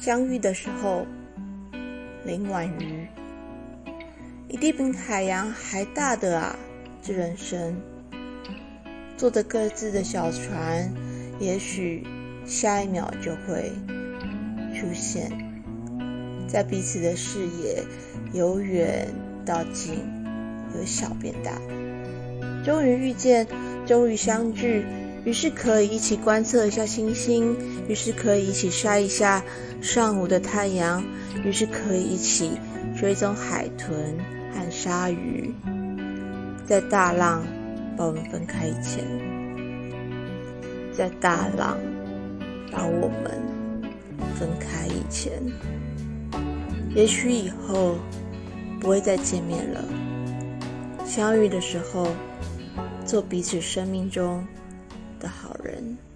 相遇的时候，林婉瑜，一定比海洋还大的啊！这人生，坐着各自的小船，也许下一秒就会出现在彼此的视野，由远到近，由小变大，终于遇见，终于相聚。于是可以一起观测一下星星，于是可以一起晒一下上午的太阳，于是可以一起追踪海豚和鲨鱼。在大浪把我们分开以前，在大浪把我们分开以前，也许以后不会再见面了。相遇的时候，做彼此生命中。的好人。